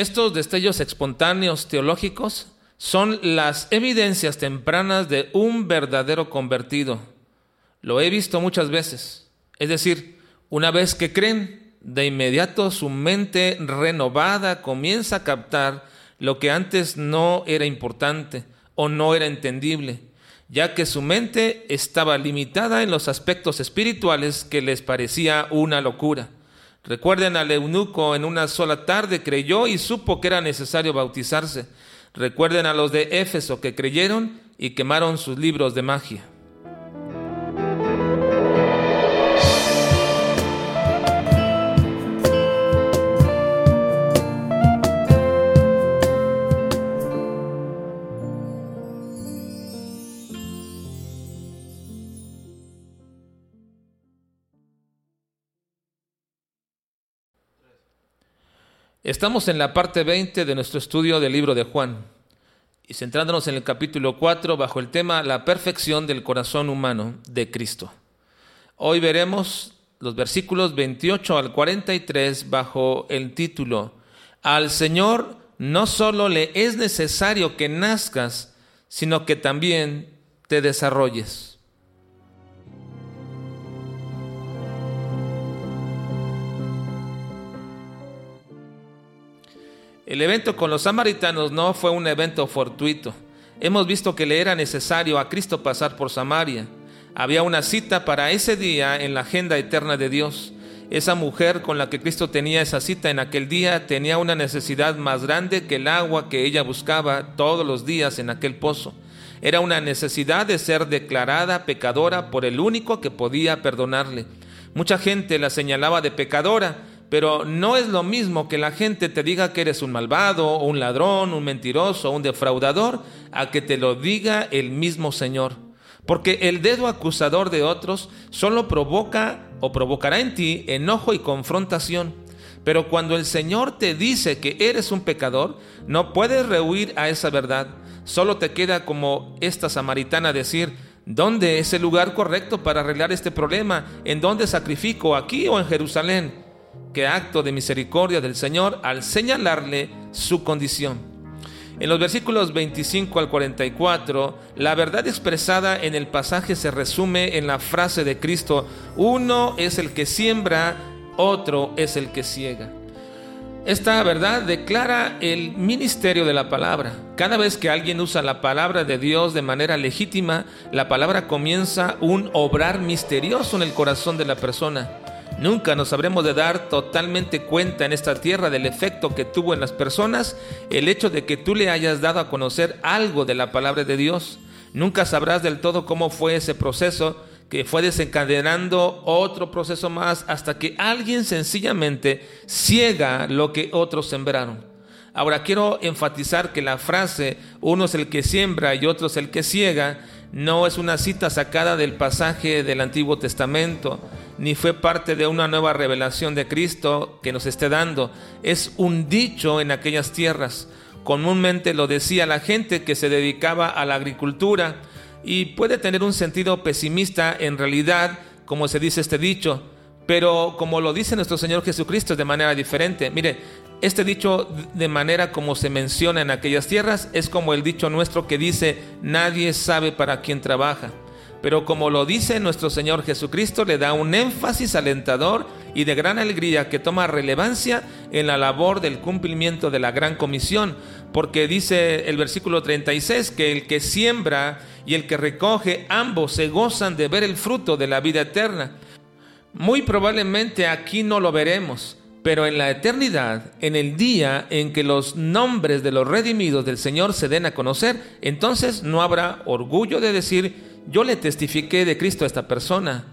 Estos destellos espontáneos teológicos son las evidencias tempranas de un verdadero convertido. Lo he visto muchas veces. Es decir, una vez que creen, de inmediato su mente renovada comienza a captar lo que antes no era importante o no era entendible, ya que su mente estaba limitada en los aspectos espirituales que les parecía una locura. Recuerden al eunuco en una sola tarde creyó y supo que era necesario bautizarse. Recuerden a los de Éfeso que creyeron y quemaron sus libros de magia. Estamos en la parte 20 de nuestro estudio del libro de Juan y centrándonos en el capítulo 4 bajo el tema La perfección del corazón humano de Cristo. Hoy veremos los versículos 28 al 43 bajo el título Al Señor no solo le es necesario que nazcas, sino que también te desarrolles. El evento con los samaritanos no fue un evento fortuito. Hemos visto que le era necesario a Cristo pasar por Samaria. Había una cita para ese día en la agenda eterna de Dios. Esa mujer con la que Cristo tenía esa cita en aquel día tenía una necesidad más grande que el agua que ella buscaba todos los días en aquel pozo. Era una necesidad de ser declarada pecadora por el único que podía perdonarle. Mucha gente la señalaba de pecadora, pero no es lo mismo que la gente te diga que eres un malvado, un ladrón, un mentiroso, un defraudador, a que te lo diga el mismo Señor. Porque el dedo acusador de otros solo provoca o provocará en ti enojo y confrontación. Pero cuando el Señor te dice que eres un pecador, no puedes rehuir a esa verdad. Solo te queda como esta samaritana decir, ¿dónde es el lugar correcto para arreglar este problema? ¿En dónde sacrifico? ¿Aquí o en Jerusalén? Que acto de misericordia del Señor al señalarle su condición. En los versículos 25 al 44, la verdad expresada en el pasaje se resume en la frase de Cristo, uno es el que siembra, otro es el que ciega. Esta verdad declara el ministerio de la palabra. Cada vez que alguien usa la palabra de Dios de manera legítima, la palabra comienza un obrar misterioso en el corazón de la persona. Nunca nos habremos de dar totalmente cuenta en esta tierra del efecto que tuvo en las personas el hecho de que tú le hayas dado a conocer algo de la palabra de Dios. Nunca sabrás del todo cómo fue ese proceso que fue desencadenando otro proceso más hasta que alguien sencillamente ciega lo que otros sembraron. Ahora quiero enfatizar que la frase uno es el que siembra y otro es el que ciega no es una cita sacada del pasaje del Antiguo Testamento ni fue parte de una nueva revelación de Cristo que nos esté dando. Es un dicho en aquellas tierras. Comúnmente lo decía la gente que se dedicaba a la agricultura y puede tener un sentido pesimista en realidad, como se dice este dicho, pero como lo dice nuestro Señor Jesucristo de manera diferente. Mire, este dicho de manera como se menciona en aquellas tierras es como el dicho nuestro que dice, nadie sabe para quién trabaja. Pero como lo dice nuestro Señor Jesucristo, le da un énfasis alentador y de gran alegría que toma relevancia en la labor del cumplimiento de la gran comisión, porque dice el versículo 36 que el que siembra y el que recoge, ambos se gozan de ver el fruto de la vida eterna. Muy probablemente aquí no lo veremos, pero en la eternidad, en el día en que los nombres de los redimidos del Señor se den a conocer, entonces no habrá orgullo de decir, yo le testifiqué de Cristo a esta persona,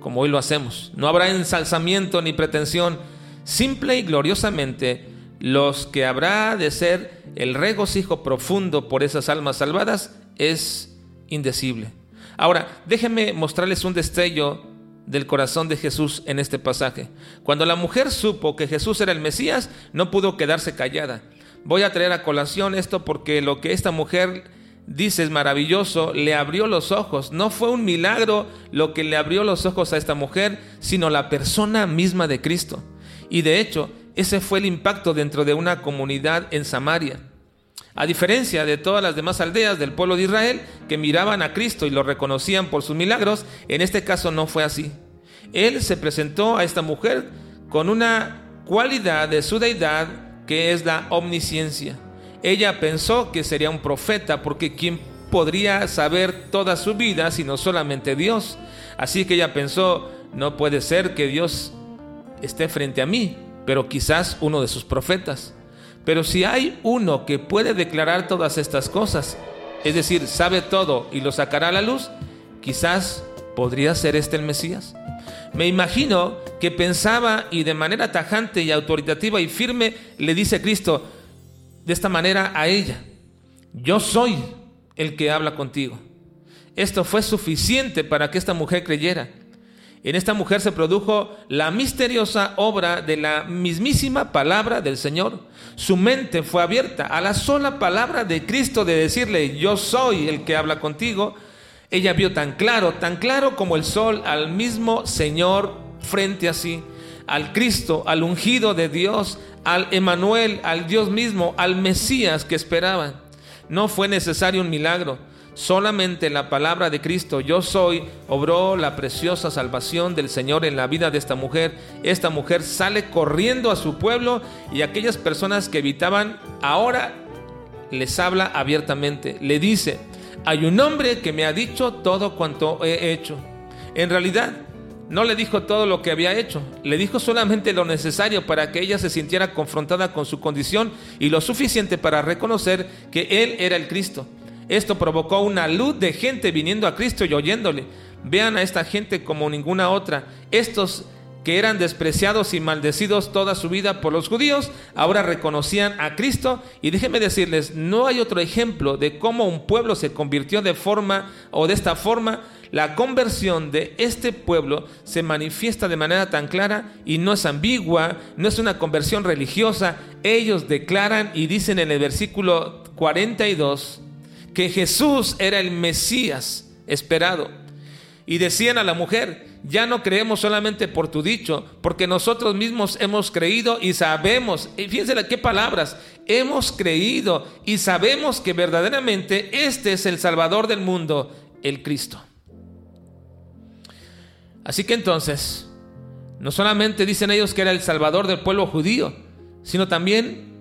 como hoy lo hacemos. No habrá ensalzamiento ni pretensión. Simple y gloriosamente, los que habrá de ser el regocijo profundo por esas almas salvadas es indecible. Ahora, déjenme mostrarles un destello del corazón de Jesús en este pasaje. Cuando la mujer supo que Jesús era el Mesías, no pudo quedarse callada. Voy a traer a colación esto porque lo que esta mujer dices maravilloso, le abrió los ojos. No fue un milagro lo que le abrió los ojos a esta mujer, sino la persona misma de Cristo. Y de hecho, ese fue el impacto dentro de una comunidad en Samaria. A diferencia de todas las demás aldeas del pueblo de Israel que miraban a Cristo y lo reconocían por sus milagros, en este caso no fue así. Él se presentó a esta mujer con una cualidad de su deidad que es la omnisciencia. Ella pensó que sería un profeta porque ¿quién podría saber toda su vida sino solamente Dios? Así que ella pensó, no puede ser que Dios esté frente a mí, pero quizás uno de sus profetas. Pero si hay uno que puede declarar todas estas cosas, es decir, sabe todo y lo sacará a la luz, quizás podría ser este el Mesías. Me imagino que pensaba y de manera tajante y autoritativa y firme le dice Cristo de esta manera a ella, yo soy el que habla contigo. Esto fue suficiente para que esta mujer creyera. En esta mujer se produjo la misteriosa obra de la mismísima palabra del Señor. Su mente fue abierta a la sola palabra de Cristo de decirle, yo soy el que habla contigo. Ella vio tan claro, tan claro como el sol al mismo Señor frente a sí, al Cristo, al ungido de Dios, al Emanuel, al Dios mismo, al Mesías que esperaban. No fue necesario un milagro Solamente la palabra de Cristo, yo soy, obró la preciosa salvación del Señor en la vida de esta mujer. Esta mujer sale corriendo a su pueblo y aquellas personas que evitaban ahora les habla abiertamente. Le dice, hay un hombre que me ha dicho todo cuanto he hecho. En realidad, no le dijo todo lo que había hecho, le dijo solamente lo necesario para que ella se sintiera confrontada con su condición y lo suficiente para reconocer que Él era el Cristo. Esto provocó una luz de gente viniendo a Cristo y oyéndole. Vean a esta gente como ninguna otra. Estos que eran despreciados y maldecidos toda su vida por los judíos, ahora reconocían a Cristo. Y déjenme decirles, no hay otro ejemplo de cómo un pueblo se convirtió de forma o de esta forma. La conversión de este pueblo se manifiesta de manera tan clara y no es ambigua, no es una conversión religiosa. Ellos declaran y dicen en el versículo 42, que Jesús era el Mesías esperado. Y decían a la mujer, ya no creemos solamente por tu dicho, porque nosotros mismos hemos creído y sabemos, y fíjense qué palabras, hemos creído y sabemos que verdaderamente este es el Salvador del mundo, el Cristo. Así que entonces, no solamente dicen ellos que era el Salvador del pueblo judío, sino también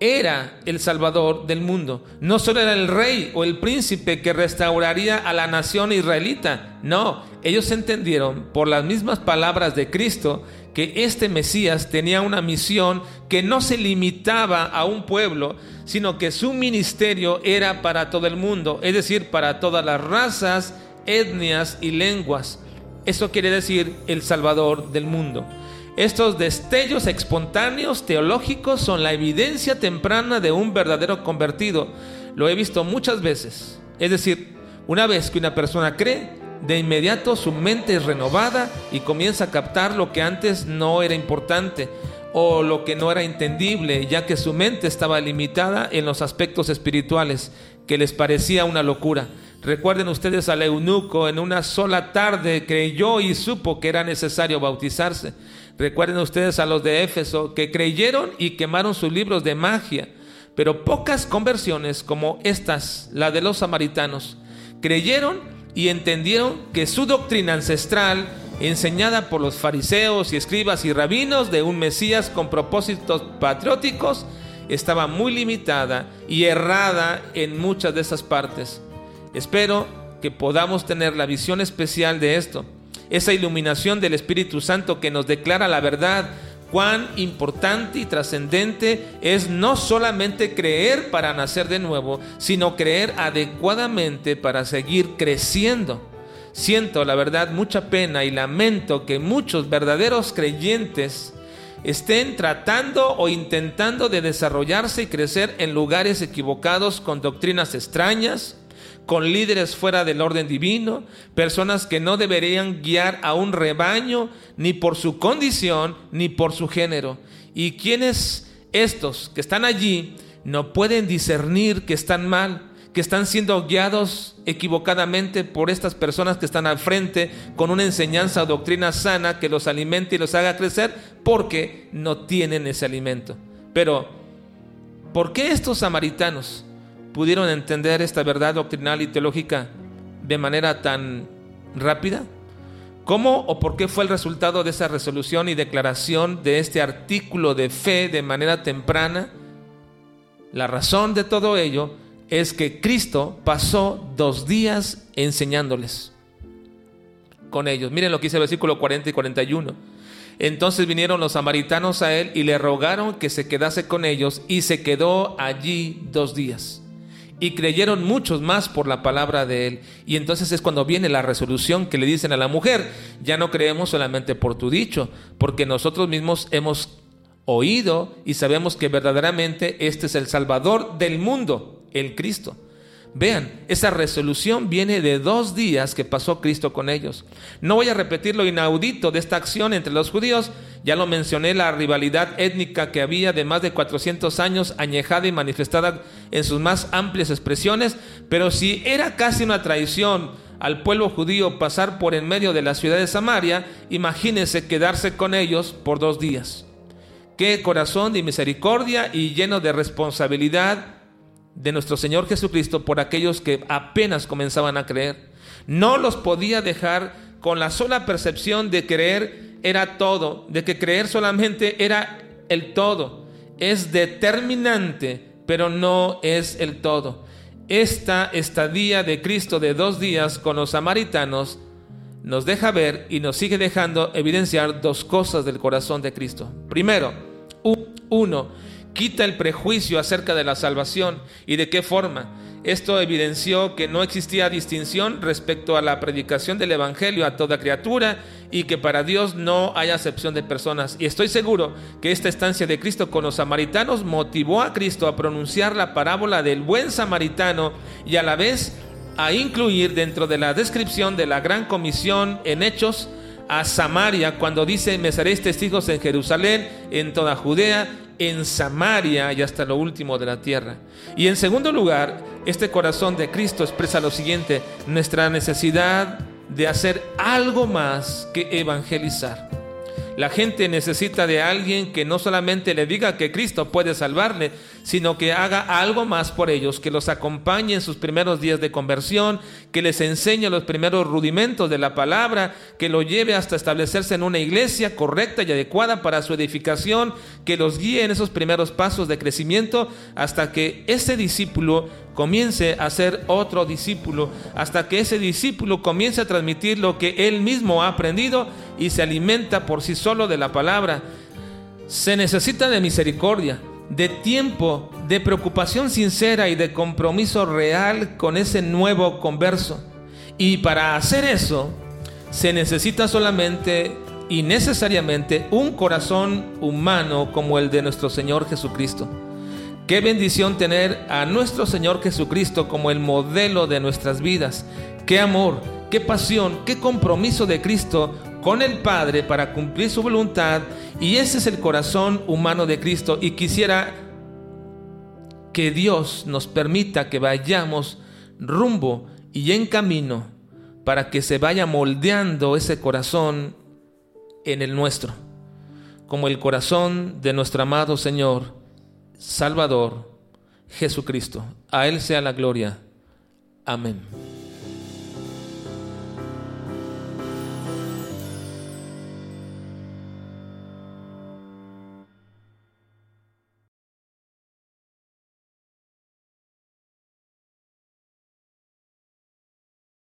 era el Salvador del mundo. No solo era el rey o el príncipe que restauraría a la nación israelita. No, ellos entendieron por las mismas palabras de Cristo que este Mesías tenía una misión que no se limitaba a un pueblo, sino que su ministerio era para todo el mundo, es decir, para todas las razas, etnias y lenguas. Eso quiere decir el Salvador del mundo. Estos destellos espontáneos teológicos son la evidencia temprana de un verdadero convertido. Lo he visto muchas veces. Es decir, una vez que una persona cree, de inmediato su mente es renovada y comienza a captar lo que antes no era importante o lo que no era entendible, ya que su mente estaba limitada en los aspectos espirituales, que les parecía una locura. Recuerden ustedes al eunuco, en una sola tarde creyó y supo que era necesario bautizarse. Recuerden ustedes a los de Éfeso que creyeron y quemaron sus libros de magia, pero pocas conversiones como estas, la de los samaritanos, creyeron y entendieron que su doctrina ancestral, enseñada por los fariseos y escribas y rabinos de un Mesías con propósitos patrióticos, estaba muy limitada y errada en muchas de esas partes. Espero que podamos tener la visión especial de esto esa iluminación del Espíritu Santo que nos declara la verdad, cuán importante y trascendente es no solamente creer para nacer de nuevo, sino creer adecuadamente para seguir creciendo. Siento, la verdad, mucha pena y lamento que muchos verdaderos creyentes estén tratando o intentando de desarrollarse y crecer en lugares equivocados con doctrinas extrañas, con líderes fuera del orden divino, personas que no deberían guiar a un rebaño ni por su condición ni por su género. Y quienes estos que están allí no pueden discernir que están mal, que están siendo guiados equivocadamente por estas personas que están al frente con una enseñanza o doctrina sana que los alimente y los haga crecer porque no tienen ese alimento. Pero, ¿por qué estos samaritanos pudieron entender esta verdad doctrinal y teológica de manera tan rápida? ¿Cómo o por qué fue el resultado de esa resolución y declaración de este artículo de fe de manera temprana? La razón de todo ello es que Cristo pasó dos días enseñándoles con ellos. Miren lo que dice el versículo 40 y 41. Entonces vinieron los samaritanos a él y le rogaron que se quedase con ellos y se quedó allí dos días. Y creyeron muchos más por la palabra de él. Y entonces es cuando viene la resolución que le dicen a la mujer, ya no creemos solamente por tu dicho, porque nosotros mismos hemos oído y sabemos que verdaderamente este es el Salvador del mundo el Cristo. Vean, esa resolución viene de dos días que pasó Cristo con ellos. No voy a repetir lo inaudito de esta acción entre los judíos, ya lo mencioné, la rivalidad étnica que había de más de 400 años añejada y manifestada en sus más amplias expresiones, pero si era casi una traición al pueblo judío pasar por en medio de la ciudad de Samaria, imagínense quedarse con ellos por dos días. Qué corazón de misericordia y lleno de responsabilidad de nuestro Señor Jesucristo por aquellos que apenas comenzaban a creer. No los podía dejar con la sola percepción de creer era todo, de que creer solamente era el todo. Es determinante, pero no es el todo. Esta estadía de Cristo de dos días con los samaritanos nos deja ver y nos sigue dejando evidenciar dos cosas del corazón de Cristo. Primero, uno, quita el prejuicio acerca de la salvación y de qué forma. Esto evidenció que no existía distinción respecto a la predicación del Evangelio a toda criatura y que para Dios no hay acepción de personas. Y estoy seguro que esta estancia de Cristo con los samaritanos motivó a Cristo a pronunciar la parábola del buen samaritano y a la vez a incluir dentro de la descripción de la gran comisión en Hechos a Samaria cuando dice, me seréis testigos en Jerusalén, en toda Judea, en Samaria y hasta lo último de la tierra. Y en segundo lugar, este corazón de Cristo expresa lo siguiente, nuestra necesidad de hacer algo más que evangelizar. La gente necesita de alguien que no solamente le diga que Cristo puede salvarle, sino que haga algo más por ellos, que los acompañe en sus primeros días de conversión, que les enseñe los primeros rudimentos de la palabra, que lo lleve hasta establecerse en una iglesia correcta y adecuada para su edificación, que los guíe en esos primeros pasos de crecimiento hasta que ese discípulo comience a ser otro discípulo, hasta que ese discípulo comience a transmitir lo que él mismo ha aprendido y se alimenta por sí solo de la palabra. Se necesita de misericordia, de tiempo, de preocupación sincera y de compromiso real con ese nuevo converso. Y para hacer eso, se necesita solamente y necesariamente un corazón humano como el de nuestro Señor Jesucristo. Qué bendición tener a nuestro Señor Jesucristo como el modelo de nuestras vidas. Qué amor, qué pasión, qué compromiso de Cristo con el Padre para cumplir su voluntad. Y ese es el corazón humano de Cristo. Y quisiera que Dios nos permita que vayamos rumbo y en camino para que se vaya moldeando ese corazón en el nuestro, como el corazón de nuestro amado Señor Salvador Jesucristo. A Él sea la gloria. Amén.